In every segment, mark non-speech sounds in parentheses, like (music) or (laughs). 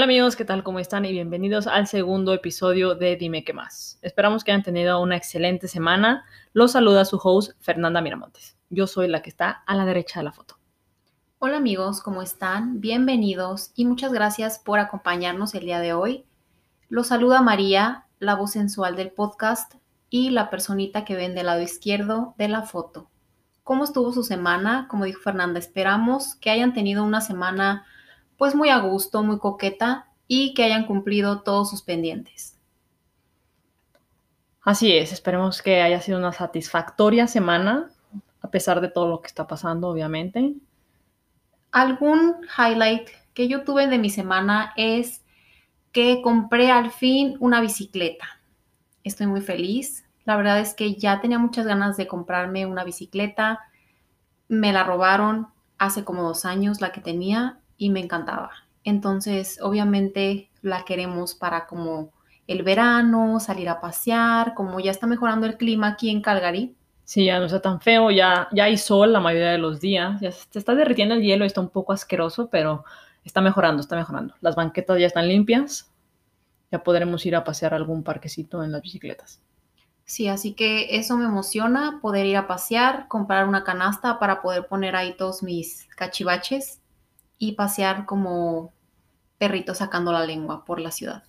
Hola amigos, ¿qué tal? ¿Cómo están? Y bienvenidos al segundo episodio de Dime qué más. Esperamos que hayan tenido una excelente semana. Los saluda su host Fernanda Miramontes. Yo soy la que está a la derecha de la foto. Hola amigos, ¿cómo están? Bienvenidos y muchas gracias por acompañarnos el día de hoy. Los saluda María, la voz sensual del podcast y la personita que ven del lado izquierdo de la foto. ¿Cómo estuvo su semana? Como dijo Fernanda, esperamos que hayan tenido una semana pues muy a gusto, muy coqueta y que hayan cumplido todos sus pendientes. Así es, esperemos que haya sido una satisfactoria semana, a pesar de todo lo que está pasando, obviamente. Algún highlight que yo tuve de mi semana es que compré al fin una bicicleta. Estoy muy feliz. La verdad es que ya tenía muchas ganas de comprarme una bicicleta. Me la robaron hace como dos años la que tenía y me encantaba. Entonces, obviamente la queremos para como el verano, salir a pasear, como ya está mejorando el clima aquí en Calgary. Sí, ya no está tan feo, ya, ya hay sol la mayoría de los días, ya se está derritiendo el hielo, está un poco asqueroso, pero está mejorando, está mejorando. Las banquetas ya están limpias, ya podremos ir a pasear a algún parquecito en las bicicletas. Sí, así que eso me emociona, poder ir a pasear, comprar una canasta para poder poner ahí todos mis cachivaches y pasear como perrito sacando la lengua por la ciudad.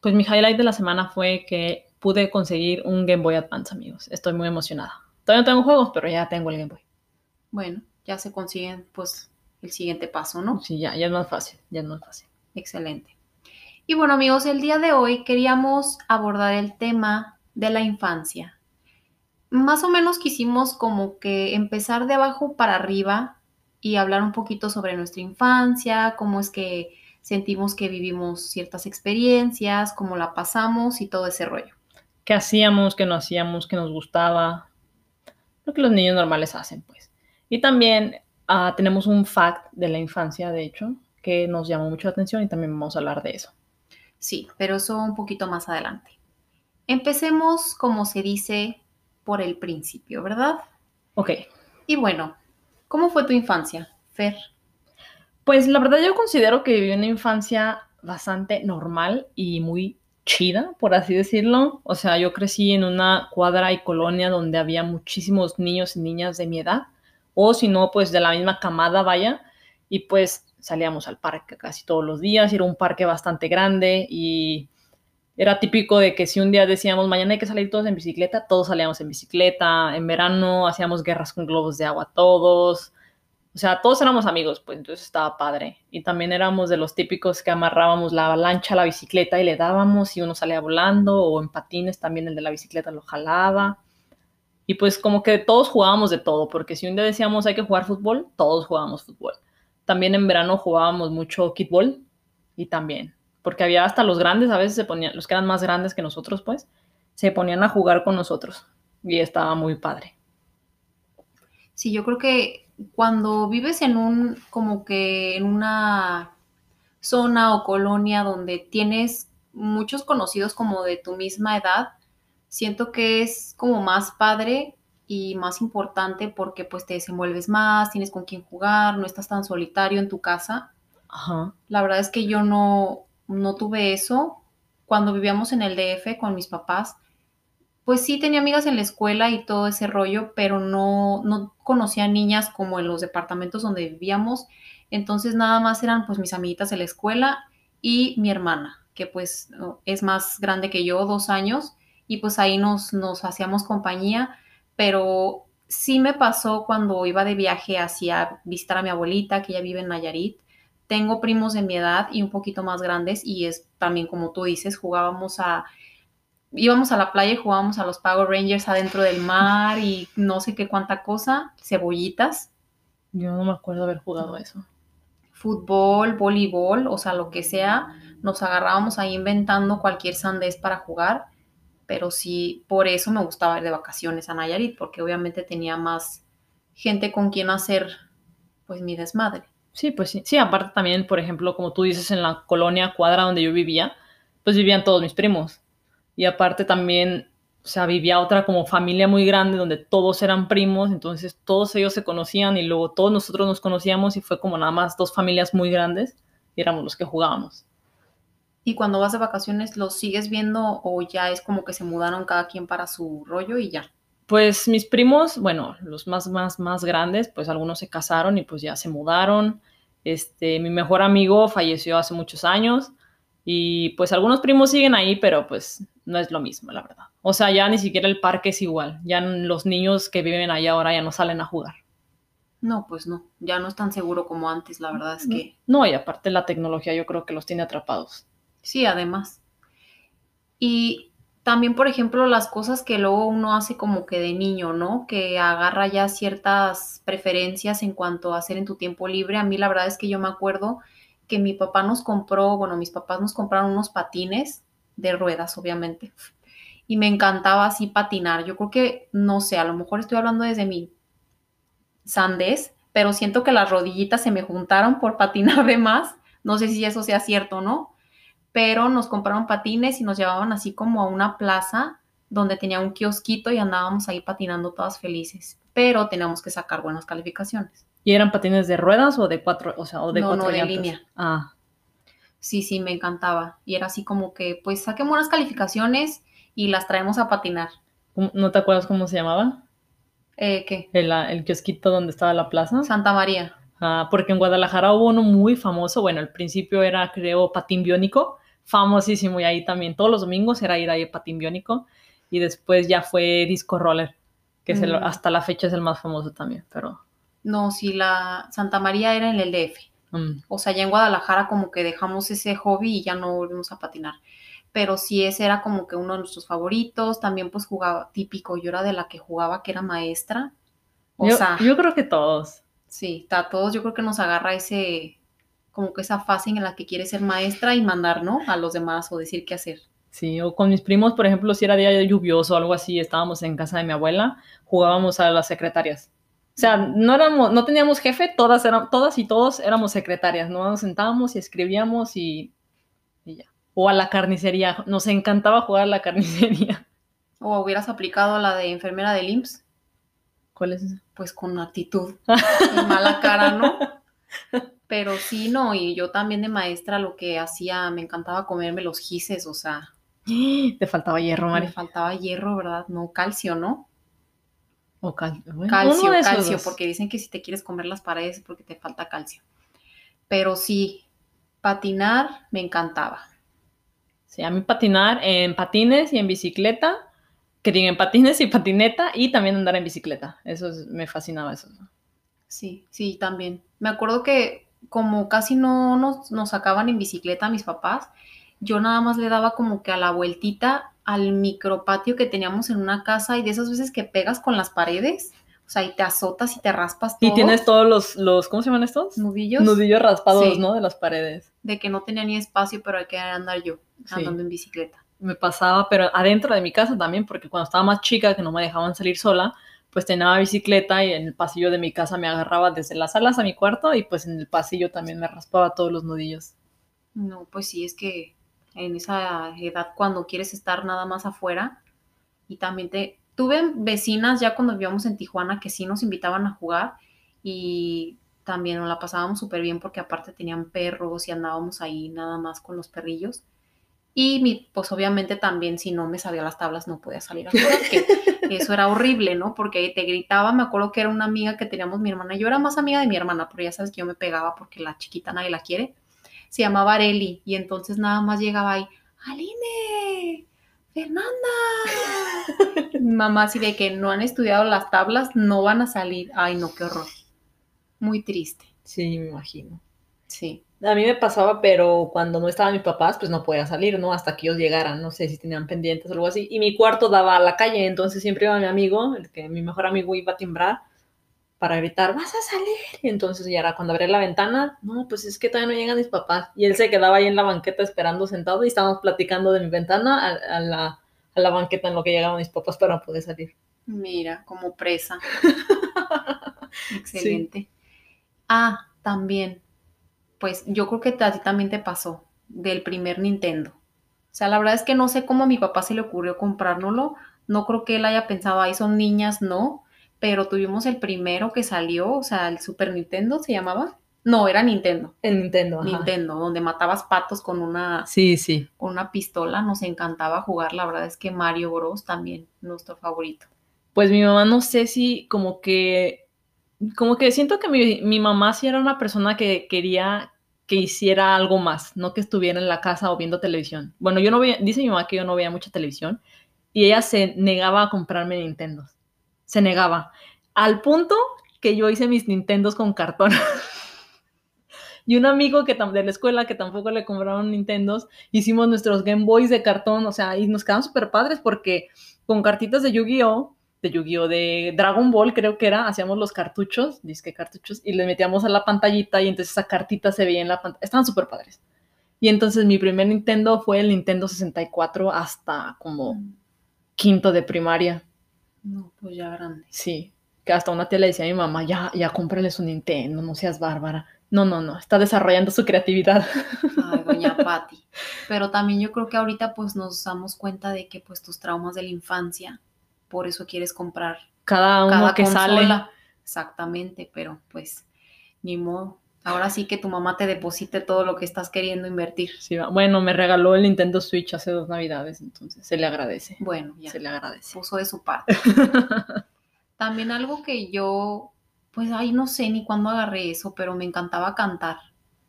Pues mi highlight de la semana fue que pude conseguir un Game Boy Advance, amigos. Estoy muy emocionada. Todavía no tengo juegos, pero ya tengo el Game Boy. Bueno, ya se consiguen pues el siguiente paso, ¿no? Sí, ya, ya es más fácil, ya es más fácil. Excelente. Y bueno, amigos, el día de hoy queríamos abordar el tema de la infancia. Más o menos quisimos como que empezar de abajo para arriba y hablar un poquito sobre nuestra infancia, cómo es que sentimos que vivimos ciertas experiencias, cómo la pasamos y todo ese rollo. ¿Qué hacíamos, qué no hacíamos, qué nos gustaba? Lo que los niños normales hacen, pues. Y también uh, tenemos un fact de la infancia, de hecho, que nos llamó mucho la atención y también vamos a hablar de eso. Sí, pero eso un poquito más adelante. Empecemos, como se dice, por el principio, ¿verdad? Ok. Y bueno, ¿Cómo fue tu infancia, Fer? Pues la verdad yo considero que viví una infancia bastante normal y muy chida, por así decirlo. O sea, yo crecí en una cuadra y colonia donde había muchísimos niños y niñas de mi edad, o si no, pues de la misma camada, vaya, y pues salíamos al parque casi todos los días, era un parque bastante grande y era típico de que si un día decíamos mañana hay que salir todos en bicicleta, todos salíamos en bicicleta. En verano hacíamos guerras con globos de agua todos. O sea, todos éramos amigos, pues entonces estaba padre. Y también éramos de los típicos que amarrábamos la lancha a la bicicleta y le dábamos y uno salía volando o en patines también el de la bicicleta lo jalaba. Y pues como que todos jugábamos de todo, porque si un día decíamos hay que jugar fútbol, todos jugábamos fútbol. También en verano jugábamos mucho kickball y también porque había hasta los grandes, a veces se ponían, los que eran más grandes que nosotros, pues, se ponían a jugar con nosotros y estaba muy padre. Sí, yo creo que cuando vives en un, como que en una zona o colonia donde tienes muchos conocidos como de tu misma edad, siento que es como más padre y más importante porque pues te desenvuelves más, tienes con quién jugar, no estás tan solitario en tu casa. Ajá. La verdad es que yo no, no tuve eso. Cuando vivíamos en el DF con mis papás, pues sí tenía amigas en la escuela y todo ese rollo, pero no, no conocía niñas como en los departamentos donde vivíamos. Entonces nada más eran pues mis amiguitas de la escuela y mi hermana, que pues es más grande que yo, dos años, y pues ahí nos, nos hacíamos compañía, pero sí me pasó cuando iba de viaje hacia visitar a mi abuelita, que ella vive en Nayarit, tengo primos de mi edad y un poquito más grandes y es también como tú dices, jugábamos a, íbamos a la playa y jugábamos a los Power Rangers adentro del mar y no sé qué cuánta cosa, cebollitas. Yo no me acuerdo haber jugado eso. Fútbol, voleibol, o sea, lo que sea, nos agarrábamos ahí inventando cualquier sandés para jugar, pero sí, por eso me gustaba ir de vacaciones a Nayarit, porque obviamente tenía más gente con quien hacer pues mi desmadre. Sí, pues sí. Sí, aparte también, por ejemplo, como tú dices, en la colonia cuadra donde yo vivía, pues vivían todos mis primos. Y aparte también, o sea, vivía otra como familia muy grande donde todos eran primos, entonces todos ellos se conocían y luego todos nosotros nos conocíamos y fue como nada más dos familias muy grandes. y éramos los que jugábamos. ¿Y cuando vas de vacaciones los sigues viendo o ya es como que se mudaron cada quien para su rollo y ya? Pues mis primos, bueno, los más, más, más grandes, pues algunos se casaron y pues ya se mudaron. Este, mi mejor amigo falleció hace muchos años y pues algunos primos siguen ahí, pero pues no es lo mismo, la verdad. O sea, ya ni siquiera el parque es igual. Ya los niños que viven ahí ahora ya no salen a jugar. No, pues no, ya no es tan seguro como antes, la verdad es que... No, y aparte la tecnología yo creo que los tiene atrapados. Sí, además. Y también, por ejemplo, las cosas que luego uno hace como que de niño, ¿no? Que agarra ya ciertas preferencias en cuanto a hacer en tu tiempo libre. A mí la verdad es que yo me acuerdo que mi papá nos compró, bueno, mis papás nos compraron unos patines de ruedas, obviamente. (laughs) Y me encantaba así patinar. Yo creo que, no sé, a lo mejor estoy hablando desde mi sandés, pero siento que las rodillitas se me juntaron por patinar de más. No sé si eso sea cierto no, pero nos compraron patines y nos llevaban así como a una plaza donde tenía un kiosquito y andábamos ahí patinando todas felices, pero teníamos que sacar buenas calificaciones. ¿Y eran patines de ruedas o de cuatro, o sea, o de no, cuatro no, de línea. Ah, Sí, sí, me encantaba. Y era así como que, pues saquemos buenas calificaciones y las traemos a patinar. ¿cómo- ¿no te acuerdas cómo se llamaba? Eh, ¿Qué? El, ah, el kiosquito donde estaba la plaza. Santa María. Ah, porque en Guadalajara hubo uno muy famoso. Bueno, al principio era, creo, patín biónico, famosísimo. Y ahí también, todos los domingos era ir ahí a patín biónico. Y después ya fue disco roller, que es el- Mm. hasta la fecha es el más famoso también. Pero No, sí, la Santa María era en el DF. mm, O sea, ya en Guadalajara como que dejamos ese hobby y ya no volvimos a patinar. Pero sí, ese era como que uno de nuestros favoritos. También pues jugaba típico. Yo era de la que jugaba que era maestra. O yo, sea, yo creo que todos. sí, a todos yo creo que nos agarra ese, como que esa fase en la que quieres ser maestra y mandar, ¿no? A los demás o decir qué hacer. Sí, o con mis primos, por ejemplo, si era día lluvioso o algo así, estábamos en casa de mi abuela, jugábamos a las secretarias. O sea, no éramos, no teníamos jefe, todas eran, todas y todos éramos secretarias, ¿no? Nos sentábamos y escribíamos y, y ya. O a la carnicería, nos encantaba jugar a la carnicería. (laughs) O hubieras aplicado la de enfermera del IMSS, ¿Cuál es esa? pues con actitud y mala cara, ¿no? (laughs) Pero sí, no, y yo también de maestra lo que hacía, me encantaba comerme los gises, o sea, (gasps) Te faltaba hierro, me Mari. faltaba hierro, ¿verdad? No, calcio, ¿no? O cal- bueno, Calcio, uno de esos calcio, dos. porque dicen que si te quieres comer las paredes es porque te falta calcio. Pero sí, patinar me encantaba. Sí, a mí patinar en patines y en bicicleta, que diga en patines y patineta, y también andar en bicicleta. Eso es- me fascinaba eso. Sí, sí, también. Me acuerdo que como casi no nos, nos sacaban en bicicleta mis papás, yo nada más le daba como que a la vueltita al micropatio que teníamos en una casa y de esas veces que pegas con las paredes, o sea, y te azotas y te raspas todo. Y tienes todos los, los, ¿cómo se llaman estos? nudillos Nudillos raspados, Sí. ¿no? De las paredes. de que no tenía ni espacio, pero hay que andar yo Sí. andando en bicicleta. Me pasaba, pero adentro de mi casa también, porque cuando estaba más chica, que no me dejaban salir sola, pues tenía bicicleta y en el pasillo de mi casa me agarraba desde las salas a mi cuarto y pues en el pasillo también me raspaba todos los nudillos. No, pues sí, es que en esa edad cuando quieres estar nada más afuera y también te... Tuve vecinas ya cuando vivíamos en Tijuana que sí nos invitaban a jugar y también nos la pasábamos súper bien porque aparte tenían perros y andábamos ahí nada más con los perrillos. Y mi, pues obviamente también si no me sabía las tablas no podía salir a jugar, que (laughs) eso era horrible, ¿no? Porque te gritaba, me acuerdo que era una amiga que teníamos mi hermana, yo era más amiga de mi hermana, pero ya sabes que yo me pegaba porque la chiquita nadie la quiere se llamaba Areli y entonces nada más llegaba ahí, Aline, Fernanda. (laughs) Mamá así de que no han estudiado las tablas, no van a salir. Ay, no, qué horror. Muy triste, Sí, me imagino. sí. A mí me pasaba, pero cuando no estaban mis papás, pues no podía salir, ¿no? Hasta que ellos llegaran, no sé si tenían pendientes o algo así. Y mi cuarto daba a la calle, entonces siempre iba mi amigo, el que mi mejor amigo iba a timbrar para gritar, vas a salir. Y entonces ya era cuando abría la ventana, no, pues es que todavía no llegan mis papás. Y él se quedaba ahí en la banqueta esperando sentado y estábamos platicando de mi ventana a, a la, a la banqueta en lo que llegaban mis papás para poder salir. Mira, como presa. (laughs) Excelente. Ah, también. Pues yo creo que a ti también te pasó del primer Nintendo. O sea, la verdad es que no sé cómo a mi papá se le ocurrió comprárnoslo. No creo que él haya pensado, ahí son niñas, no. Pero tuvimos el primero que salió, o sea, el Super Nintendo se llamaba. No, era Nintendo. En Nintendo. ajá. Nintendo, donde matabas patos con una, Sí, sí. con una pistola. Nos encantaba jugar. La verdad es que Mario Bros. también, nuestro favorito. Pues mi mamá no sé si como que, como que siento que mi, mi mamá sí era una persona que quería que hiciera algo más, no que estuviera en la casa o viendo televisión. Bueno, yo no veía, dice mi mamá que yo no veía mucha televisión y ella se negaba a comprarme Nintendo. Se negaba. Al punto que yo hice mis Nintendos con cartón. (laughs) y un amigo que de la escuela que tampoco le compraron Nintendos, hicimos nuestros Game Boys de cartón, o sea, y nos quedaban súper padres porque con cartitas de Yu-Gi-Oh! De Yu-Gi-Oh! de Dragon Ball, creo que era, hacíamos los cartuchos, disque cartuchos, y le metíamos a la pantallita y entonces esa cartita se veía en la pantalla. Estaban súper padres. Y entonces mi primer Nintendo fue el Nintendo 64 hasta como quinto de primaria. No, pues ya grande. Sí, que hasta una tía le decía a mi mamá, ya, ya cómprale su Nintendo, no seas bárbara. No, no, no, está desarrollando su creatividad. Ay, doña (laughs) Patti. Pero también yo creo que ahorita pues nos damos cuenta de que pues tus traumas de la infancia, por eso quieres comprar Cada uno cada que sale. Exactamente, pero pues ni modo. Ahora sí que tu mamá te deposite todo lo que estás queriendo invertir. Sí, bueno, me regaló el Nintendo Switch hace dos navidades, entonces se le agradece. Bueno, ya Se le agradece. puso de su parte. (laughs) También algo que yo, pues, ay, no sé ni cuándo agarré eso, pero me encantaba cantar.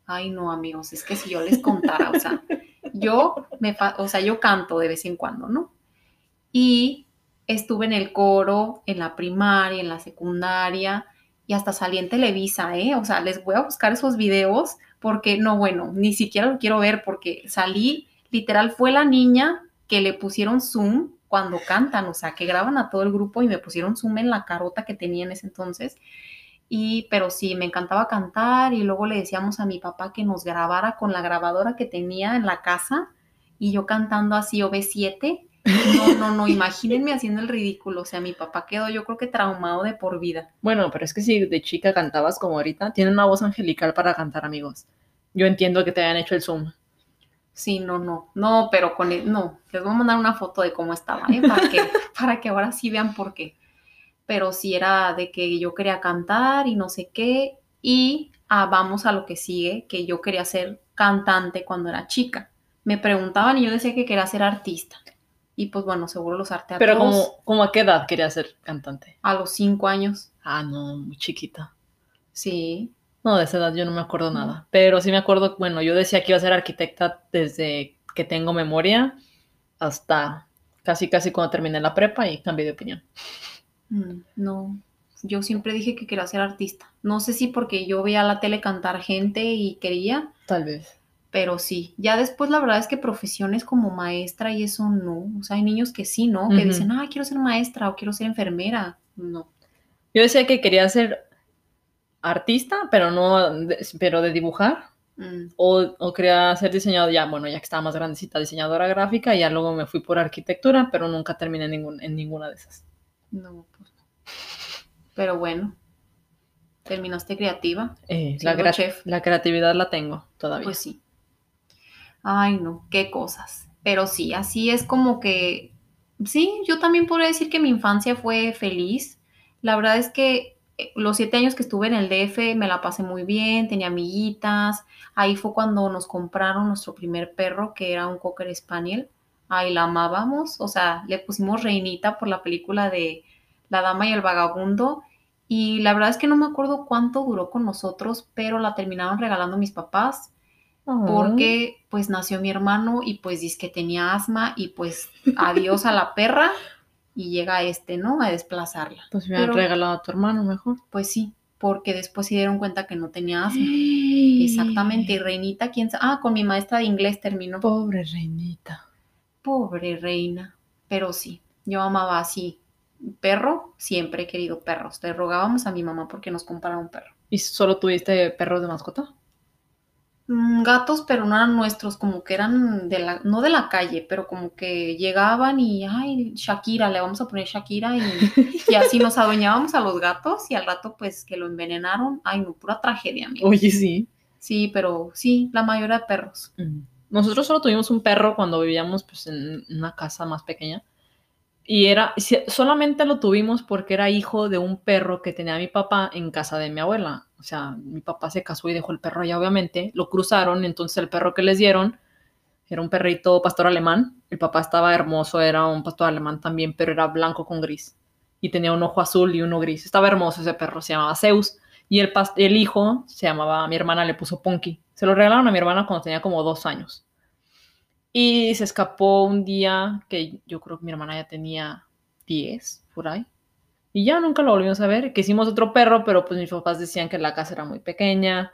Ay, no, amigos, es que si yo les contara, o sea, yo me, o sea, yo canto de vez en cuando, ¿no? Y estuve en el coro, en la primaria, en la secundaria, y hasta salí en Televisa, ¿eh? O sea, les voy a buscar esos videos porque, no, bueno, ni siquiera lo quiero ver porque salí, literal, fue la niña que le pusieron zoom cuando cantan, o sea, que graban a todo el grupo y me pusieron zoom en la carota que tenía en ese entonces. Y, pero sí, me encantaba cantar y luego le decíamos a mi papá que nos grabara con la grabadora que tenía en la casa y yo cantando así OV7. No, no, no, imagínense haciendo el ridículo. O sea, mi papá quedó yo creo que traumado de por vida. Bueno, pero es que si de chica cantabas como ahorita, tiene una voz angelical para cantar, amigos. Yo entiendo que te hayan hecho el Zoom. Sí, no, no, no, pero con el, no, les voy a mandar una foto de cómo estaba, ¿eh? Para que, (laughs) para que ahora sí vean por qué. Pero sí era de que yo quería cantar y no sé qué, y ah, vamos a lo que sigue, que yo quería ser cantante cuando era chica. Me preguntaban y yo decía que quería ser artista. Y pues bueno, seguro los arteatros Pero como, como a qué edad quería ser cantante. a los cinco años, Ah, no, muy chiquita. sí. No, de esa edad yo no me acuerdo nada. Pero sí me acuerdo, bueno, yo decía que iba a ser arquitecta desde que tengo memoria hasta casi casi cuando terminé la prepa y cambié de opinión. Mm, No, yo siempre dije que quería ser artista. No sé si porque yo veía la tele cantar gente y quería, Tal vez. Pero sí. Ya después la verdad es que profesiones como maestra y eso no. O sea, hay niños que sí, ¿no? Que dicen, ah, quiero ser maestra o quiero ser enfermera. No. Yo decía que quería ser artista, pero no, de- pero de dibujar. Mm, O, o quería ser diseñador, ya, bueno, ya que estaba más grandecita, diseñadora gráfica, y ya luego me fui por arquitectura, pero nunca terminé en, ningún- en ninguna de esas. no, pues no. Pero bueno, terminaste creativa. Eh, la, chef. la creatividad la tengo todavía. Pues sí. Ay, no, qué cosas. Pero sí, así es como que, sí, yo también podría decir que mi infancia fue feliz. La verdad es que eh, los siete años que estuve en el DF me la pasé muy bien, tenía amiguitas. Ahí fue cuando nos compraron nuestro primer perro, que era un Cocker Spaniel. Ahí la amábamos, o sea, le pusimos Reinita por la película de La Dama y el Vagabundo. Y la verdad es que no me acuerdo cuánto duró con nosotros, pero la terminaron regalando mis papás Porque pues nació mi hermano y pues dice que tenía asma y pues adiós a la perra y llega este, ¿no? A desplazarla. Pues me han regalado a tu hermano mejor. Pues sí, porque después se dieron cuenta que no tenía asma. (gasps) Exactamente, y Reinita, ¿quién sabe? Ah, con mi maestra de inglés terminó. Pobre reinita. Pobre reina, pero sí, yo amaba así. Perro, siempre he querido perros. Le rogábamos a mi mamá porque nos comprara un perro. ¿Y solo tuviste perros de mascota? Mm, Gatos, pero no eran nuestros, como que eran de la, no de la calle, pero como que llegaban y, ay, Shakira, le vamos a poner Shakira y, (laughs) y así nos adueñábamos a los gatos y al rato pues que lo envenenaron. Ay, no, pura tragedia, amigo. Oye, sí. Sí, pero sí, la mayoría de perros. Mm. Nosotros solo tuvimos un perro cuando vivíamos pues, en una casa más pequeña. Y era, solamente lo tuvimos porque era hijo de un perro que tenía mi papá en casa de mi abuela. O sea, mi papá se casó y dejó el perro allá, obviamente. Lo cruzaron, entonces el perro que les dieron era un perrito pastor alemán. El papá estaba hermoso, era un pastor alemán también, pero era blanco con gris. Y tenía un ojo azul y uno gris. Estaba hermoso ese perro, se llamaba Zeus. Y el, el hijo se llamaba, mi hermana le puso Ponky. Se lo regalaron a mi hermana cuando tenía como dos años. Y se escapó un día que yo creo que mi hermana ya tenía 10 por ahí. Y ya nunca lo volvimos a ver. Que hicimos otro perro, pero pues mis papás decían que la casa era muy pequeña.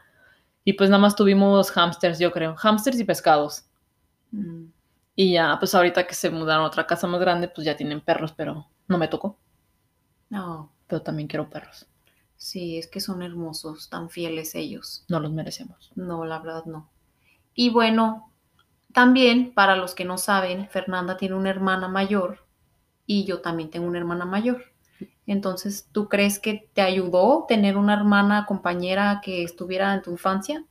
Y pues nada más tuvimos hamsters, yo creo. Hamsters y pescados. Mm, Y ya, pues ahorita que se mudaron a otra casa más grande, pues ya tienen perros, pero no me tocó. No, Pero también quiero perros. sí, es que son hermosos, tan fieles ellos. No los merecemos. No, la verdad no. Y bueno, también para los que no saben, Fernanda tiene una hermana mayor y yo también tengo una hermana mayor. Entonces, ¿tú crees que te ayudó tener una hermana compañera que estuviera en tu infancia?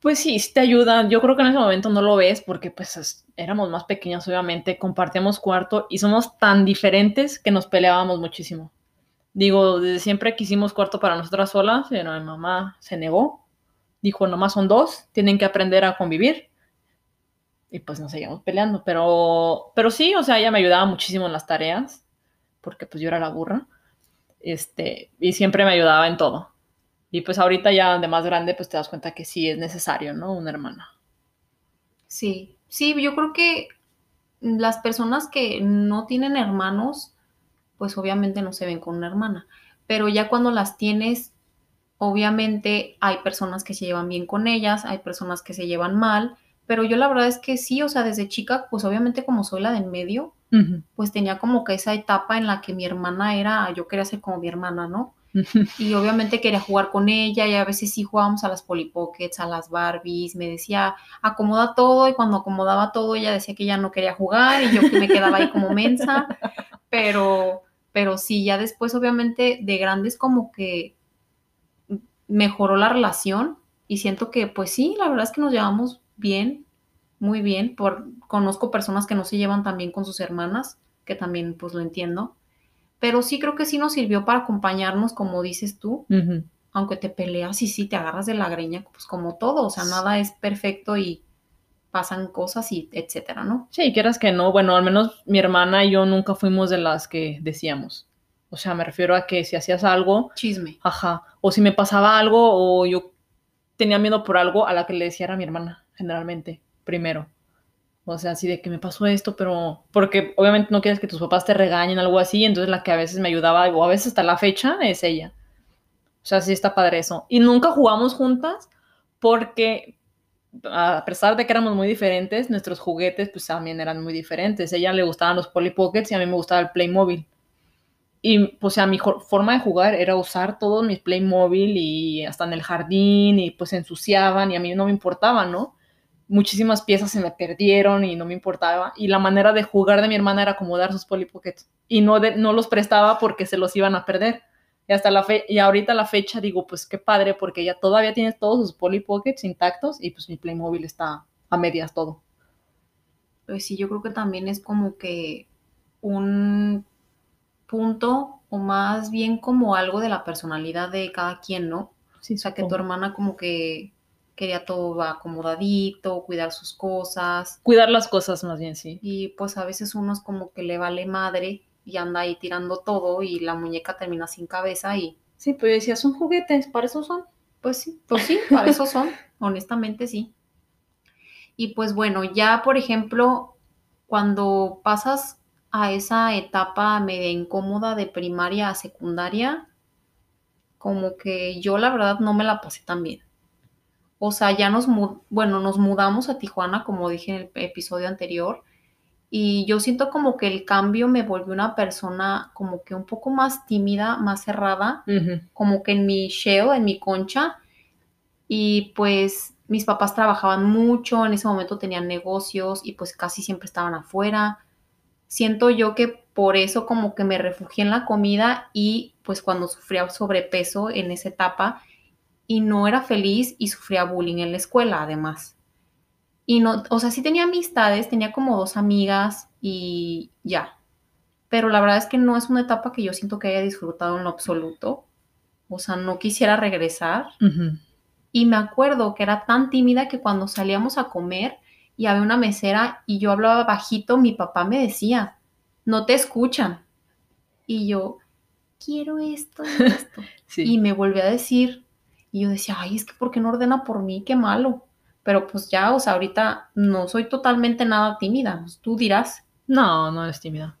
Pues sí, sí te ayuda. Yo creo que en ese momento no lo ves porque pues es- éramos más pequeños, obviamente, compartíamos cuarto y somos tan diferentes que nos peleábamos muchísimo. Digo, desde siempre quisimos cuarto para nosotras solas, pero mi mamá se negó. Dijo, nomás son dos, tienen que aprender a convivir. Y pues nos seguíamos peleando, pero, pero sí, o sea, ella me ayudaba muchísimo en las tareas, porque pues yo era la burra, este, y siempre me ayudaba en todo. Y pues ahorita ya de más grande, pues te das cuenta que sí es necesario, ¿no? Una hermana. Sí, sí, yo creo que las personas que no tienen hermanos, pues obviamente no se ven con una hermana, pero ya cuando las tienes, obviamente hay personas que se llevan bien con ellas, hay personas que se llevan mal, pero yo la verdad es que sí, o sea, desde chica, pues obviamente como soy la del medio, Ujú. pues tenía como que esa etapa en la que mi hermana era, yo quería ser como mi hermana, ¿no? Y obviamente quería jugar con ella y a veces sí jugábamos a las Polly Pockets, a las Barbies, me decía, acomoda todo y cuando acomodaba todo ella decía que ya no quería jugar y yo que me quedaba ahí como mensa, (laughs) pero, pero sí, ya después obviamente de grandes como que mejoró la relación y siento que pues sí, la verdad es que nos llevamos bien, muy bien, por, conozco personas que no se llevan tan bien con sus hermanas, que también pues lo entiendo, pero sí creo que sí nos sirvió para acompañarnos, como dices tú, aunque te peleas y sí te agarras de la greña, pues como todo, o sea, nada es perfecto y pasan cosas y etcétera, ¿no? Sí, quieras que no, bueno, al menos mi hermana y yo nunca fuimos de las que decíamos. O sea, me refiero a que si hacías algo, Chisme. ajá, o si me pasaba algo o yo tenía miedo por algo, a la que le decía era mi hermana, generalmente, primero. O sea, así de que me pasó esto, pero porque obviamente no quieres que tus papás te regañen, algo así, entonces la que a veces me ayudaba, o a veces hasta la fecha, es ella. O sea, sí está padre eso. Y nunca jugamos juntas porque a pesar de que éramos muy diferentes, nuestros juguetes pues también eran muy diferentes. A ella le gustaban los Polly Pockets y a mí me gustaba el Playmobil. Y pues, sea, mi forma de jugar era usar todos mis Playmobil y hasta en el jardín y pues ensuciaban y a mí no me importaba, ¿no? Muchísimas piezas se me perdieron y no me importaba. Y la manera de jugar de mi hermana era acomodar sus Polly Pockets y no, de- no los prestaba porque se los iban a perder. Y hasta la fe y ahorita la fecha digo, pues qué padre porque ella todavía tiene todos sus Polly Pockets intactos y pues mi Playmobil está a medias todo. Pues sí, yo creo que también es como que un punto o más bien como algo de la personalidad de cada quien, ¿no? Sí, O sea, que tu hermana como que quería todo acomodadito, cuidar sus cosas Cuidar las cosas más bien, sí. y pues a veces uno es como que le vale madre y anda ahí tirando todo y la muñeca termina sin cabeza y Sí, pues yo decía, son juguetes, para eso son. Pues sí, pues sí, para eso son, (laughs) honestamente sí. Y pues bueno, ya por ejemplo, cuando pasas a esa etapa media incómoda de primaria a secundaria, como que yo la verdad no me la pasé tan bien. O sea, ya nos, bueno, nos mudamos a Tijuana, como dije en el episodio anterior, y yo siento como que el cambio me volvió una persona como que un poco más tímida, más cerrada como que en mi shell, en mi concha. Y pues mis papás trabajaban mucho, en ese momento tenían negocios y pues casi siempre estaban afuera. Siento yo que por eso como que me refugié en la comida y pues cuando sufría sobrepeso en esa etapa y no era feliz y sufría bullying en la escuela además. Y no, o sea, sí tenía amistades, tenía como dos amigas y ya. pero la verdad es que no es una etapa que yo siento que haya disfrutado en lo absoluto. O sea, no quisiera regresar. Y me acuerdo que era tan tímida que cuando salíamos a comer y había una mesera y yo hablaba bajito, mi papá me decía, no te escuchan. Y yo, quiero esto y esto. (laughs) Sí. Y me volvió a decir, y yo decía, ay, es que ¿por qué no ordena por mí? Qué malo. Pero pues ya, o sea, ahorita no soy totalmente nada tímida. Pues, tú dirás. No, no es tímida.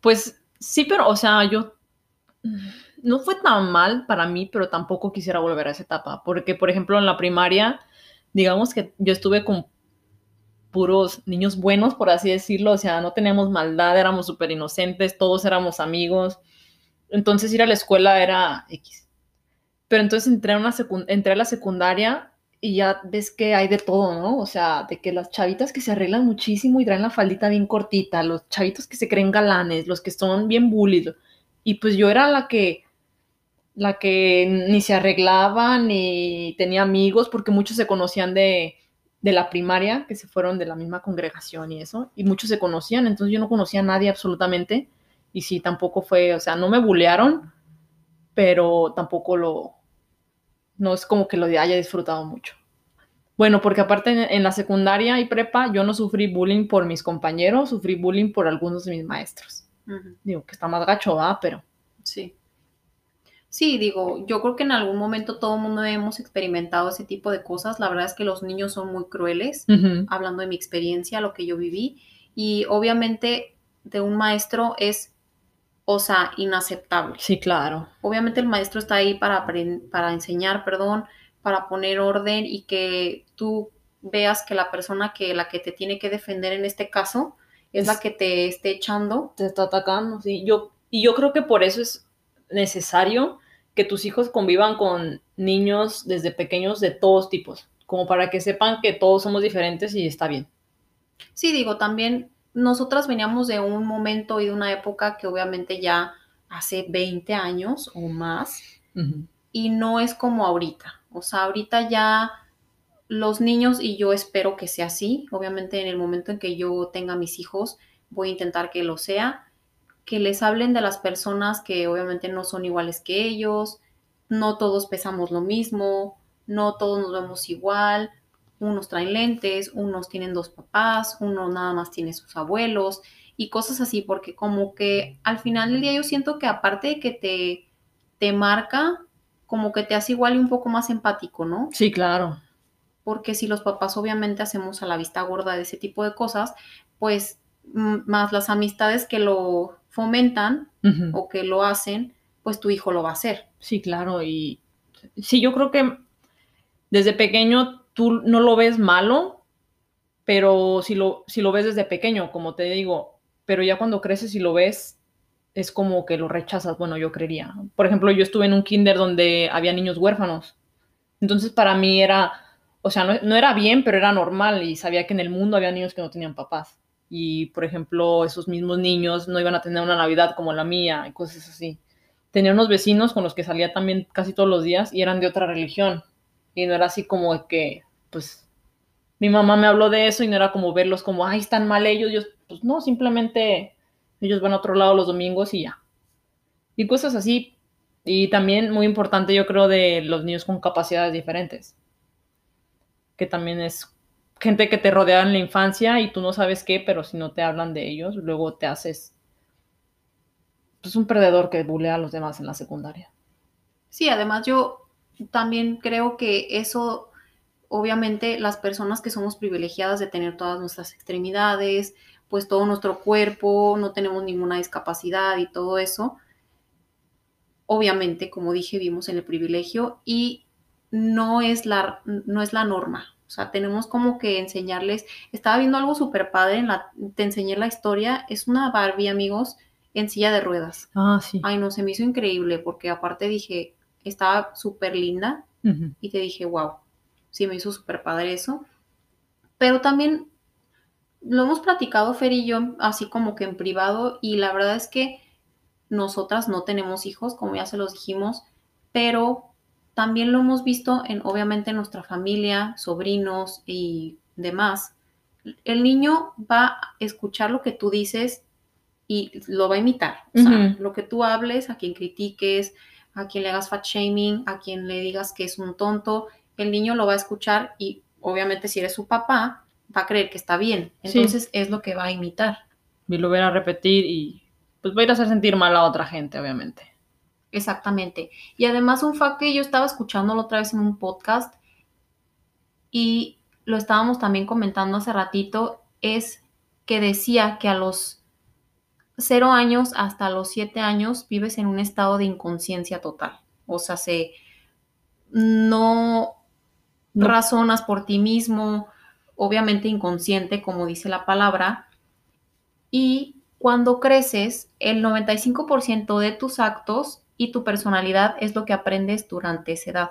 Pues sí, pero, o sea, yo no fue tan mal para mí, pero tampoco quisiera volver a esa etapa, porque, por ejemplo, en la primaria, digamos que yo estuve con puros niños buenos, por así decirlo, o sea, no teníamos maldad, éramos súper inocentes, todos éramos amigos, entonces ir a la escuela era X. Pero entonces entré a, entré a la secundaria y ya ves que hay de todo, ¿no? O sea, de que las chavitas que se arreglan muchísimo y traen la faldita bien cortita, los chavitos que se creen galanes, los que son bien bullies. Y pues yo era la que, la que ni se arreglaba ni tenía amigos, porque muchos se conocían de, de la primaria, que se fueron de la misma congregación y eso, y muchos se conocían, entonces yo no conocía a nadie absolutamente, y sí, tampoco fue, o sea, no me bullearon, pero tampoco lo, no es como que lo haya disfrutado mucho. Bueno, porque aparte en, en la secundaria y prepa yo no sufrí bullying por mis compañeros, sufrí bullying por algunos de mis maestros. Digo que está más gacho, ¿va? Pero Sí. Sí, digo, yo creo que en algún momento todo el mundo hemos experimentado ese tipo de cosas. La verdad es que los niños son muy crueles, hablando de mi experiencia, lo que yo viví. Y obviamente de un maestro es, o sea, inaceptable. sí, claro. Obviamente el maestro está ahí para, para enseñar, perdón, para poner orden y que tú veas que la persona que la que te tiene que defender en este caso es, Es- la que te esté echando. Te está atacando, sí. Yo, y yo creo que por eso es necesario que tus hijos convivan con niños desde pequeños de todos tipos, como para que sepan que todos somos diferentes y está bien. Sí, digo, también nosotras veníamos de un momento y de una época que obviamente ya hace 20 años o más y no es como ahorita. O sea, ahorita ya los niños y yo espero que sea así. Obviamente en el momento en que yo tenga mis hijos voy a intentar que lo sea, que les hablen de las personas que obviamente no son iguales que ellos, no todos pesamos lo mismo, no todos nos vemos igual, unos traen lentes, unos tienen dos papás, uno nada más tiene sus abuelos y cosas así, porque como que al final del día yo siento que aparte de que te, te marca, como que te hace igual y un poco más empático, ¿no? Sí, claro. porque si los papás obviamente hacemos a la vista gorda de ese tipo de cosas, pues más las amistades que lo fomentan o que lo hacen, pues tu hijo lo va a hacer. Sí, claro. Y sí, yo creo que desde pequeño tú no lo ves malo, pero si lo, si lo ves desde pequeño, como te digo, pero ya cuando creces y lo ves, es como que lo rechazas. Bueno, yo creería. Por ejemplo, yo estuve en un kinder donde había niños huérfanos. Entonces para mí era, o sea, no, no era bien, pero era normal y sabía que en el mundo había niños que no tenían papás. Y, por ejemplo, esos mismos niños no iban a tener una Navidad como la mía y cosas así tenía unos vecinos con los que salía también casi todos los días y eran de otra religión. Y no era así como que, pues, mi mamá me habló de eso y no era como verlos como, ay, están mal ellos. Yo, pues no, simplemente ellos van a otro lado los domingos y ya. Y cosas así. Y también muy importante, yo creo, de los niños con capacidades diferentes. Que también es gente que te rodea en la infancia y tú no sabes qué, pero si no te hablan de ellos, luego te haces pues un perdedor que bulea a los demás en la secundaria. Sí, además yo también creo que eso, obviamente las personas que somos privilegiadas de tener todas nuestras extremidades, pues todo nuestro cuerpo, no tenemos ninguna discapacidad y todo eso, obviamente, como dije, vivimos en el privilegio y no es la, no es la norma. O sea, tenemos como que enseñarles. Estaba viendo algo súper padre, en la, te enseñé la historia. Es una Barbie, amigos, en silla de ruedas. Ah, sí. Ay, no, se me hizo increíble porque aparte dije, estaba súper linda y te dije, wow, sí me hizo súper padre eso. Pero también lo hemos platicado Fer y yo así como que en privado y la verdad es que nosotras no tenemos hijos, como ya se los dijimos, pero también lo hemos visto en obviamente en nuestra familia, sobrinos y demás. El niño va a escuchar lo que tú dices y lo va a imitar. O sea, lo que tú hables, a quien critiques, a quien le hagas fat shaming, a quien le digas que es un tonto, el niño lo va a escuchar y obviamente si eres su papá, va a creer que está bien. Sí. Entonces es lo que va a imitar. Y lo a repetir y pues voy a ir a hacer sentir mal a otra gente, obviamente. Exactamente. Y además un fact que yo estaba escuchándolo otra vez en un podcast y lo estábamos también comentando hace ratito, es que decía que a los cero años hasta los siete años vives en un estado de inconsciencia total. O sea, se no, No. razonas por ti mismo, obviamente inconsciente, como dice la palabra, y cuando creces, el 95% de tus actos y tu personalidad es lo que aprendes durante esa edad.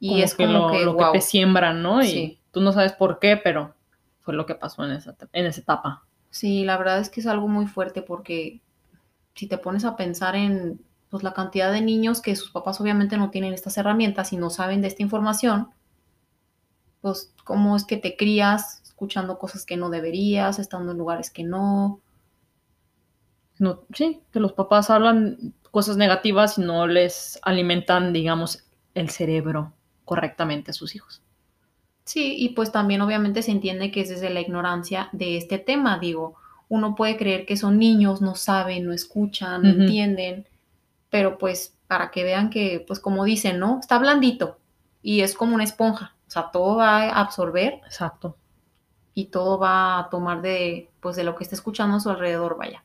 Y Como es que como lo, que, lo wow. que te siembran, ¿no? Y Sí. tú no sabes por qué, pero fue lo que pasó en esa, en esa etapa. Sí, la verdad es que es algo muy fuerte porque si te pones a pensar en pues, la cantidad de niños que sus papás obviamente no tienen estas herramientas y no saben de esta información, pues cómo es que te crías escuchando cosas que no deberías, estando en lugares que no. No, sí, que los papás hablan cosas negativas y no les alimentan, digamos, el cerebro correctamente a sus hijos. Sí, y pues también obviamente se entiende que es desde la ignorancia de este tema, digo, uno puede creer que son niños, no saben, no escuchan, no entienden, pero pues para que vean que, pues como dicen, ¿no? Está blandito y es como una esponja, sea, todo va a absorber Exacto. y todo va a tomar de, pues de lo que está escuchando a su alrededor, vaya.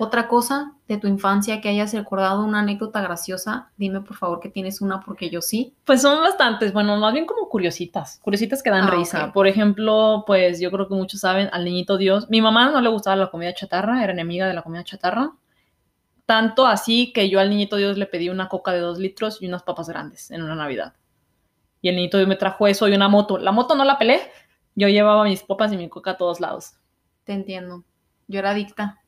Otra cosa de tu infancia que hayas recordado, una anécdota graciosa, dime por favor que tienes una porque yo sí. Pues son bastantes, bueno, más bien como curiositas, curiositas que dan Ah, risa. Por ejemplo, pues yo creo que muchos saben al niñito Dios. Mi mamá no le gustaba la comida chatarra, era enemiga de la comida chatarra. Tanto así que yo al niñito Dios le pedí una coca de dos litros y unas papas grandes en una Navidad. Y el niñito me trajo eso y una moto. La moto no la pelé, yo llevaba mis papas y mi coca a todos lados. Te entiendo. Yo era adicta.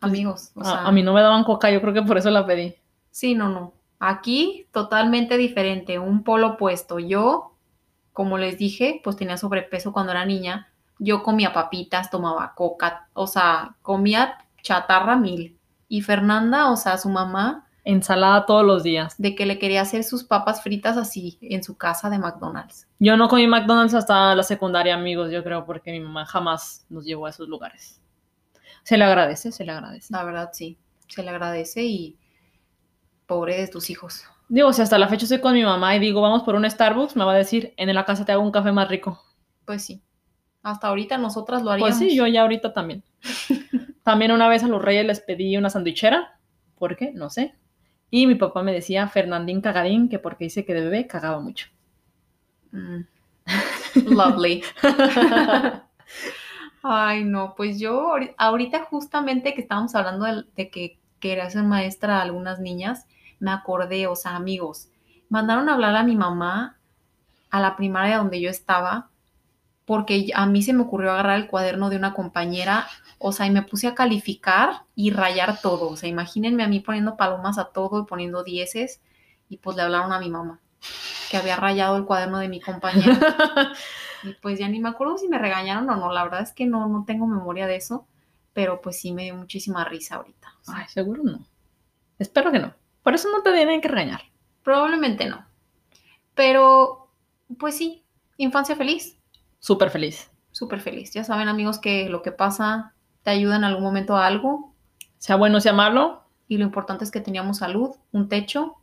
Amigos. o A- sea, a, mí no me daban coca, yo creo que por eso la pedí. Sí, no, no. Aquí totalmente diferente, un polo opuesto. Yo, como les dije, pues tenía sobrepeso cuando era niña. Yo comía papitas, tomaba coca, o sea, comía chatarra mil. Y Fernanda, o sea, su mamá, Ensalada todos los días. de que le quería hacer sus papas fritas así en su casa de McDonald's. Yo no comí McDonald's hasta la secundaria, amigos, yo creo, porque mi mamá jamás nos llevó a esos lugares. Se le agradece, se le agradece. La verdad, sí. Se le agradece y pobre de tus hijos. Digo, si hasta la fecha estoy con mi mamá y digo, vamos por un Starbucks, me va a decir, en la casa te hago un café más rico. Pues sí. Hasta ahorita nosotras lo haríamos. Pues sí, yo ya ahorita también. (laughs) también una vez a los reyes les pedí una sandwichera, ¿por qué? No sé. Y mi papá me decía, Fernandín cagadín, que porque dice que de bebé cagaba mucho. Mm. (laughs) Lovely. (laughs) Ay, no, pues yo ahori- ahorita justamente que estábamos hablando de, de que quería ser maestra a algunas niñas, me acordé, o sea, amigos, mandaron a hablar a mi mamá a la primaria donde yo estaba, porque a mí se me ocurrió agarrar el cuaderno de una compañera, o sea, y me puse a calificar y rayar todo, o sea, imagínense a mí poniendo palomas a todo y poniendo dieces, y pues le hablaron a mi mamá, que había rayado el cuaderno de mi compañera. (laughs) Y pues ya ni me acuerdo si me regañaron o no, la verdad es que no, no tengo memoria de eso, pero pues sí me dio muchísima risa ahorita. o sea, Ay, seguro no. Espero que no. Por eso no te tienen que regañar. probablemente no. Pero pues sí, infancia feliz, Súper feliz. súper feliz. Ya saben amigos que lo que pasa te ayuda en algún momento a algo Sea bueno, sea malo, y lo importante es que teníamos salud, un techo,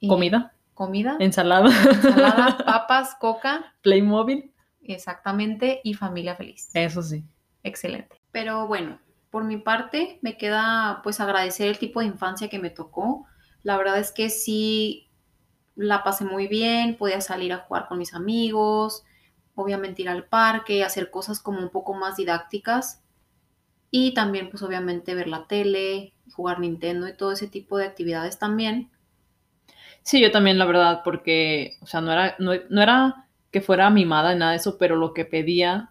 y comida, comida, ensalada, ensalada, (laughs) papas, coca, Playmobil. exactamente, y familia feliz. Eso sí. Excelente. Pero bueno, por mi parte me queda pues agradecer el tipo de infancia que me tocó. La verdad es que sí la pasé muy bien, podía salir a jugar con mis amigos, obviamente ir al parque, hacer cosas como un poco más didácticas y también pues obviamente ver la tele, jugar Nintendo y todo ese tipo de actividades también. Sí, yo también, la verdad, porque, o sea, no era, no, era que fuera mimada ni nada de eso, pero lo que pedía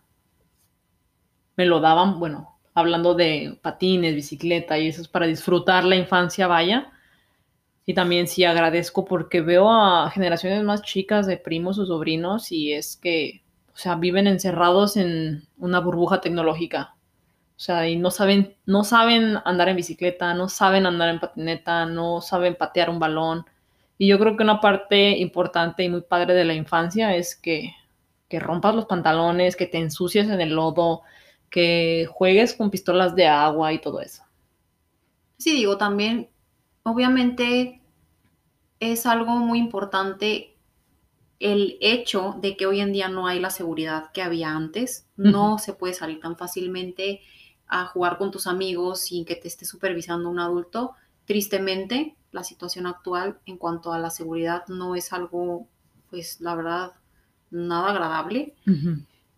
me lo daban, bueno, hablando de patines, bicicleta y eso es para disfrutar la infancia, vaya. Y también sí agradezco porque veo a generaciones más chicas de primos o sobrinos y es que, o sea, viven encerrados en una burbuja tecnológica. O sea, y no saben, no saben andar en bicicleta, no saben andar en patineta, no saben patear un balón. Y yo creo que una parte importante y muy padre de la infancia es que, que rompas los pantalones, que te ensucies en el lodo, que juegues con pistolas de agua y todo eso. Sí, digo, también, obviamente es algo muy importante el hecho de que hoy en día no hay la seguridad que había antes. No se puede salir tan fácilmente a jugar con tus amigos sin que te esté supervisando un adulto. Tristemente, la situación actual en cuanto a la seguridad no es algo, pues la verdad, nada agradable.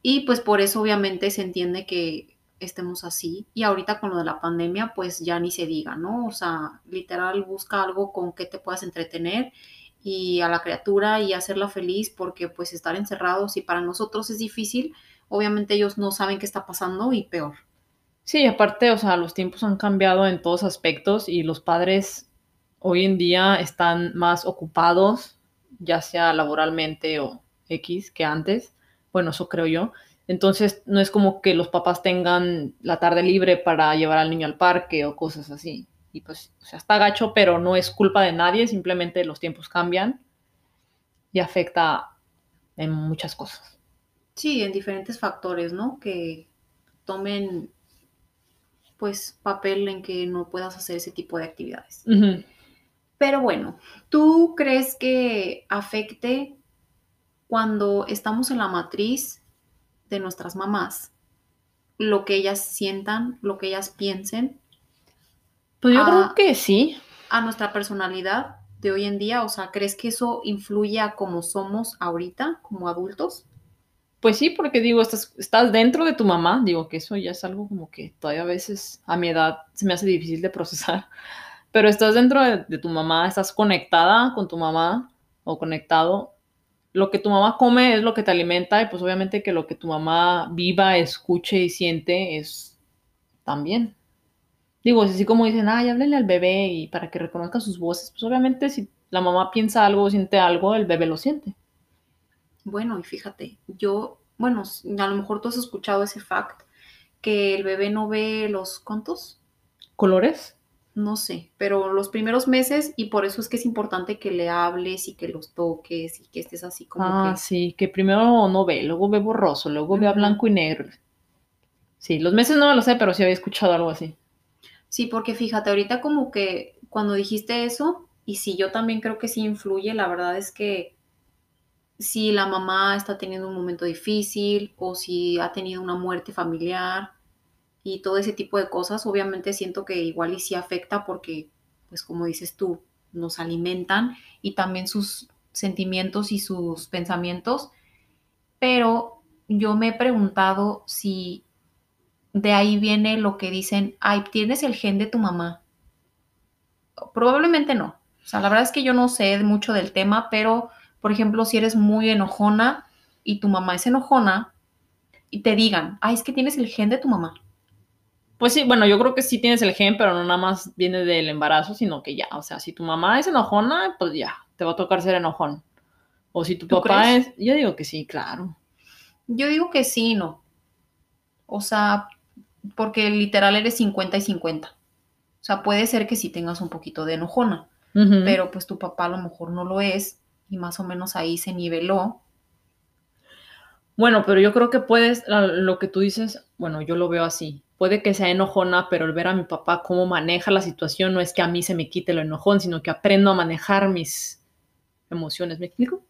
Y pues por eso obviamente se entiende que estemos así. Y ahorita con lo de la pandemia, pues ya ni se diga, ¿no? O sea, literal busca algo con que te puedas entretener y a la criatura y hacerla feliz porque pues estar encerrados y para nosotros es difícil, obviamente ellos no saben qué está pasando y peor. Sí, aparte, o sea, los tiempos han cambiado en todos aspectos y los padres hoy en día están más ocupados, ya sea laboralmente o X que antes. Bueno, eso creo yo. Entonces, no es como que los papás tengan la tarde libre para llevar al niño al parque o cosas así. Y pues, o sea, está gacho, pero no es culpa de nadie, simplemente los tiempos cambian y afecta en muchas cosas. Sí, en diferentes factores, ¿no? Que tomen pues papel en que no puedas hacer ese tipo de actividades. Pero bueno, ¿tú crees que afecte cuando estamos en la matriz de nuestras mamás lo que ellas sientan, lo que ellas piensen? Pues yo creo que sí. A nuestra personalidad de hoy en día, o sea, ¿crees que eso influye a cómo somos ahorita como adultos? Pues sí, porque digo, estás, estás dentro de tu mamá, digo que eso ya es algo como que todavía a veces a mi edad se me hace difícil de procesar, (laughs) pero estás dentro de, tu mamá, estás conectada con tu mamá o conectado. Lo que tu mamá come es lo que te alimenta y pues obviamente que lo que tu mamá viva, escuche y siente es también. Digo, así como dicen, ay, háblenle al bebé y para que reconozca sus voces, pues obviamente si la mamá piensa algo o siente algo, el bebé lo siente. Bueno, y fíjate, yo, bueno, a lo mejor tú has escuchado ese fact, que el bebé no ve los, ¿cuántos? ¿Colores? No sé, pero los primeros meses y por eso es que es importante que le hables y que los toques y que estés así como ah, sí, que primero no ve, luego ve borroso, luego ve a blanco y negro. Sí, los meses no me lo sé, pero sí había escuchado algo así. Sí, porque fíjate, ahorita como que cuando dijiste eso, y sí, yo también creo que sí influye, la verdad es que si la mamá está teniendo un momento difícil o si ha tenido una muerte familiar y todo ese tipo de cosas, obviamente siento que igual y sí afecta porque, pues como dices tú, nos alimentan y también sus sentimientos y sus pensamientos, pero yo me he preguntado si de ahí viene lo que dicen, ay, tienes el gen de tu mamá. Probablemente no. O sea, la verdad es que yo no sé mucho del tema, pero por ejemplo, si eres muy enojona y tu mamá es enojona y te digan, ay, es que tienes el gen de tu mamá. Pues sí, bueno, yo creo que sí tienes el gen, pero no nada más viene del embarazo, sino que ya, o sea, si tu mamá es enojona, pues ya, te va a tocar ser enojón. O si tu papá es, yo digo que sí, claro. Yo digo que sí, no. O sea, porque literal eres 50 y 50. O sea, puede ser que sí tengas un poquito de enojona, pero pues tu papá a lo mejor no lo es y más o menos ahí se niveló. Bueno, pero yo creo que puedes, lo que tú dices, bueno, yo lo veo así. Puede que sea enojona, pero el ver a mi papá cómo maneja la situación no es que a mí se me quite lo enojón, sino que aprendo a manejar mis emociones. ¿Me explico?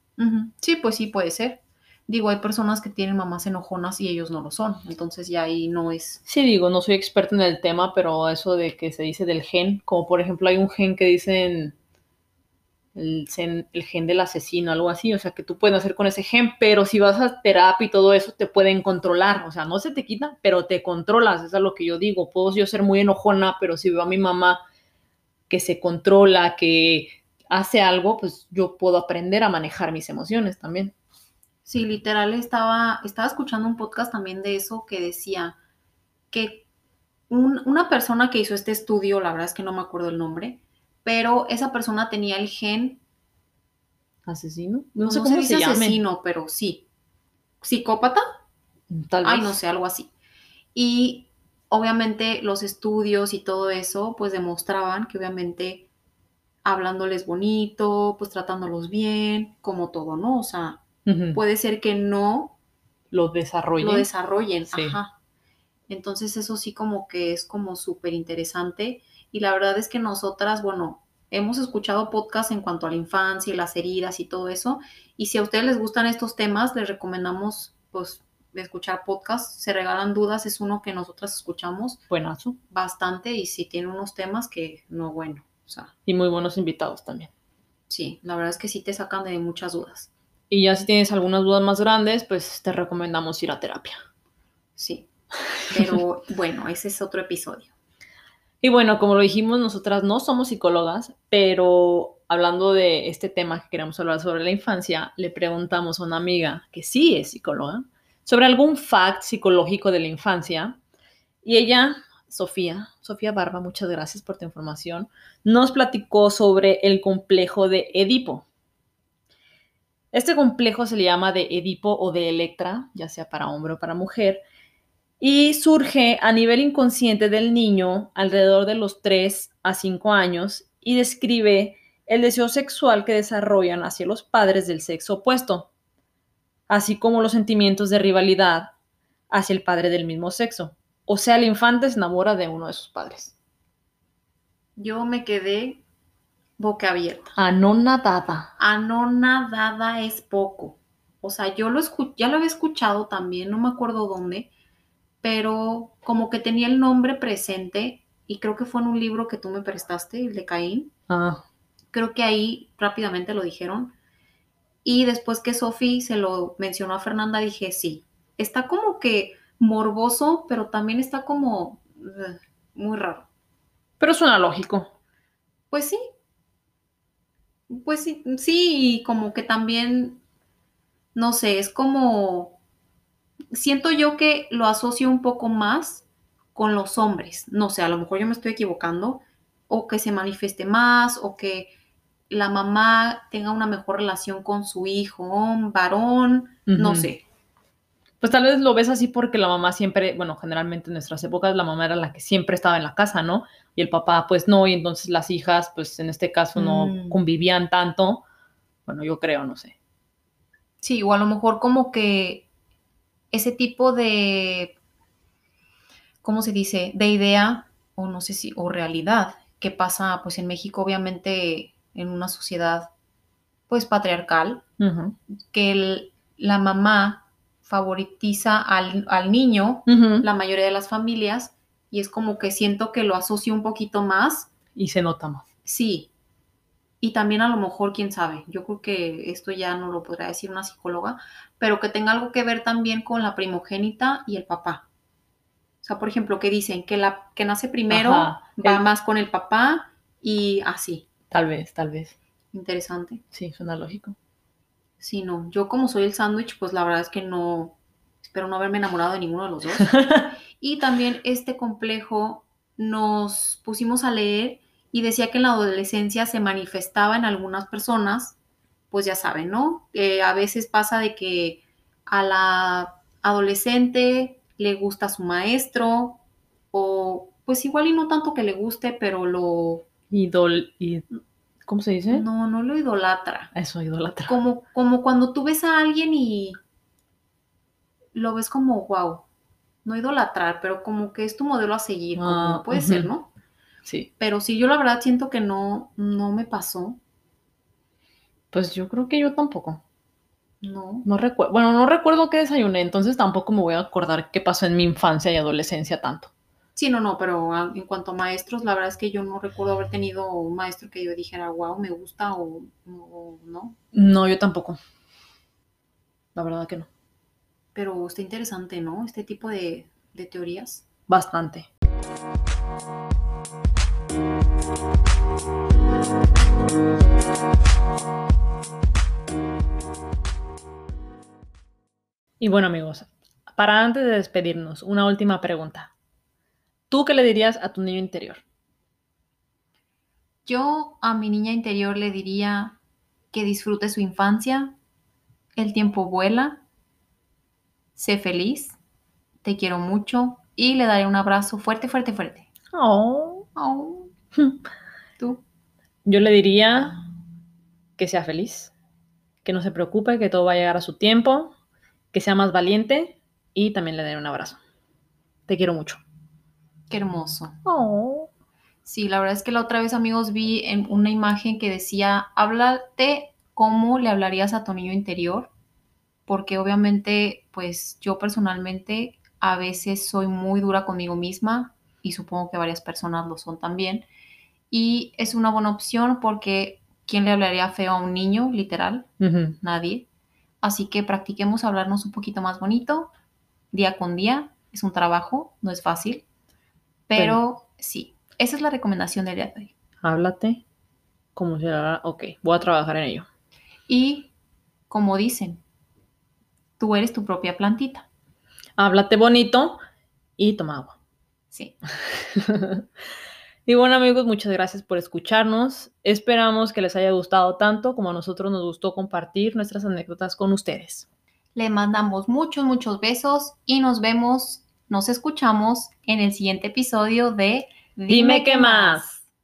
Sí, pues sí, puede ser. Digo, hay personas que tienen mamás enojonas y ellos no lo son, entonces ya ahí no es. Sí, digo, no soy experta en el tema, pero eso de que se dice del gen, como por ejemplo hay un gen que dicen el, gen del asesino, algo así, o sea, que tú puedes hacer con ese gen, pero si vas a terapia y todo eso, te pueden controlar, o sea, no se te quita, pero te controlas, eso es lo que yo digo, puedo yo ser muy enojona, pero si veo a mi mamá que se controla, que hace algo, pues yo puedo aprender a manejar mis emociones también. Sí, literal, estaba, estaba escuchando un podcast también de eso que decía que una persona que hizo este estudio, la verdad es que no me acuerdo el nombre, pero esa persona tenía el gen asesino. No, sé cómo se, dice asesino, pero sí. ¿Psicópata? Tal vez. Ay, no sé, algo así. Y obviamente los estudios y todo eso, pues demostraban que obviamente hablándoles bonito, pues tratándolos bien, como todo, ¿no? O sea, Puede ser que no Lo desarrollen. lo desarrollen. Sí. Ajá. Entonces eso sí como que es como súper interesante. Y la verdad es que nosotras, bueno, hemos escuchado podcasts en cuanto a la infancia y las heridas y todo eso. Y si a ustedes les gustan estos temas, les recomendamos pues escuchar podcasts. Se regalan dudas, es uno que nosotras escuchamos Buenazo. bastante y si tiene unos temas que no, bueno, o sea, Y muy buenos invitados también. sí, la verdad es que sí te sacan de muchas dudas. Y ya si tienes algunas dudas más grandes, pues te recomendamos ir a terapia. Sí. Pero (laughs) bueno, ese es otro episodio. Y bueno, como lo dijimos, nosotras no somos psicólogas, pero hablando de este tema que queremos hablar sobre la infancia, le preguntamos a una amiga que sí es psicóloga sobre algún fact psicológico de la infancia. Y ella, Sofía, Sofía Barba, muchas gracias por tu información, nos platicó sobre el complejo de Edipo. Este complejo se le llama de Edipo o de Electra, ya sea para hombre o para mujer, y surge a nivel inconsciente del niño alrededor de los 3 a 5 años y describe el deseo sexual que desarrollan hacia los padres del sexo opuesto, así como los sentimientos de rivalidad hacia el padre del mismo sexo. O sea, el infante se enamora de uno de sus padres. Yo me quedé boca abierta. Anonadada. Anonadada es poco. O sea, yo lo ya lo había escuchado también, no me acuerdo dónde, pero como que tenía el nombre presente y creo que fue en un libro que tú me prestaste, el de Caín. Ah, Creo que ahí rápidamente lo dijeron. Y después que Sophie se lo mencionó a Fernanda, dije, sí, está como que morboso, pero también está como ugh, muy raro. pero suena lógico. Pues sí. Pues sí, sí, y como que también, no sé, es como, siento yo que lo asocio un poco más con los hombres. No sé, a lo mejor yo me estoy equivocando, o que se manifieste más, o que la mamá tenga una mejor relación con su hijo, un varón, no sé. Pues tal vez lo ves así porque la mamá siempre, bueno, generalmente en nuestras épocas la mamá era la que siempre estaba en la casa, ¿no? Y el papá pues no, y entonces las hijas pues en este caso no Mm. convivían tanto. Bueno, yo creo, no sé. Sí, o a lo mejor como que ese tipo de, ¿cómo se dice? De idea, o no sé si, o realidad, que pasa pues en México, obviamente en una sociedad pues patriarcal, que el- la mamá favoritiza al, al niño, la mayoría de las familias, y es como que siento que lo asocio un poquito más, Y se nota más. sí. Y también a lo mejor, quién sabe, yo creo que esto ya no lo podrá decir una psicóloga, pero que tenga algo que ver también con la primogénita y el papá. O sea, por ejemplo, que dicen que la que nace primero Ajá, va el- más con el papá y así. Tal vez, tal vez. Interesante. Sí, suena lógico. Sí, no. Yo como soy el sándwich, pues la verdad es que no, espero no haberme enamorado de ninguno de los dos. (laughs) Y también este complejo nos pusimos a leer y decía que en la adolescencia se manifestaba en algunas personas, pues ya saben, ¿no? Eh, a veces pasa de que a la adolescente le gusta su maestro o pues igual y no tanto que le guste, pero lo... Idol, ¿cómo se dice? No, no lo idolatra. Eso, idolatra. Como, como cuando tú ves a alguien y lo ves como, wow, no idolatrar, pero como que es tu modelo a seguir, como Ah, puede ujú. ser, ¿no? Sí. Pero sí, yo la verdad siento que no, no me pasó, Pues yo creo que yo tampoco. no. No recuerdo, bueno, no recuerdo qué desayuné, entonces tampoco me voy a acordar qué pasó en mi infancia y adolescencia tanto. Sí, no, no, pero a- en cuanto a maestros, la verdad es que yo no recuerdo haber tenido un maestro que yo dijera, wow, me gusta o, o no. No, yo tampoco. La verdad que no. Pero está interesante, ¿no? Este tipo de, de teorías. Bastante. Y bueno amigos, para antes de despedirnos, una última pregunta. ¿Tú qué le dirías a tu niño interior? Yo a mi niña interior le diría que disfrute su infancia, el tiempo vuela, sé feliz, te quiero mucho, y le daré un abrazo fuerte, fuerte, fuerte. Oh. Oh. (laughs) ¿Tú? Yo le diría que sea feliz, que no se preocupe, que todo va a llegar a su tiempo, que sea más valiente y también le daré un abrazo. Te quiero mucho. Qué hermoso. Oh. Sí, la verdad es que la otra vez, amigos, vi en una imagen que decía, háblate cómo le hablarías a tu niño interior, porque obviamente, pues yo personalmente a veces soy muy dura conmigo misma y supongo que varias personas lo son también. Y es una buena opción porque ¿quién le hablaría feo a un niño, literal? Nadie. Así que practiquemos hablarnos un poquito más bonito, día con día. Es un trabajo, no es fácil, pero sí, esa es la recomendación del día de hoy. Háblate como si la... Ok, voy a trabajar en ello. Y como dicen, tú eres tu propia plantita. Háblate bonito y toma agua. Sí. (laughs) y bueno amigos, muchas gracias por escucharnos. Esperamos que les haya gustado tanto como a nosotros nos gustó compartir nuestras anécdotas con ustedes. Le mandamos muchos, muchos besos y nos vemos, nos escuchamos en el siguiente episodio de Dime qué más.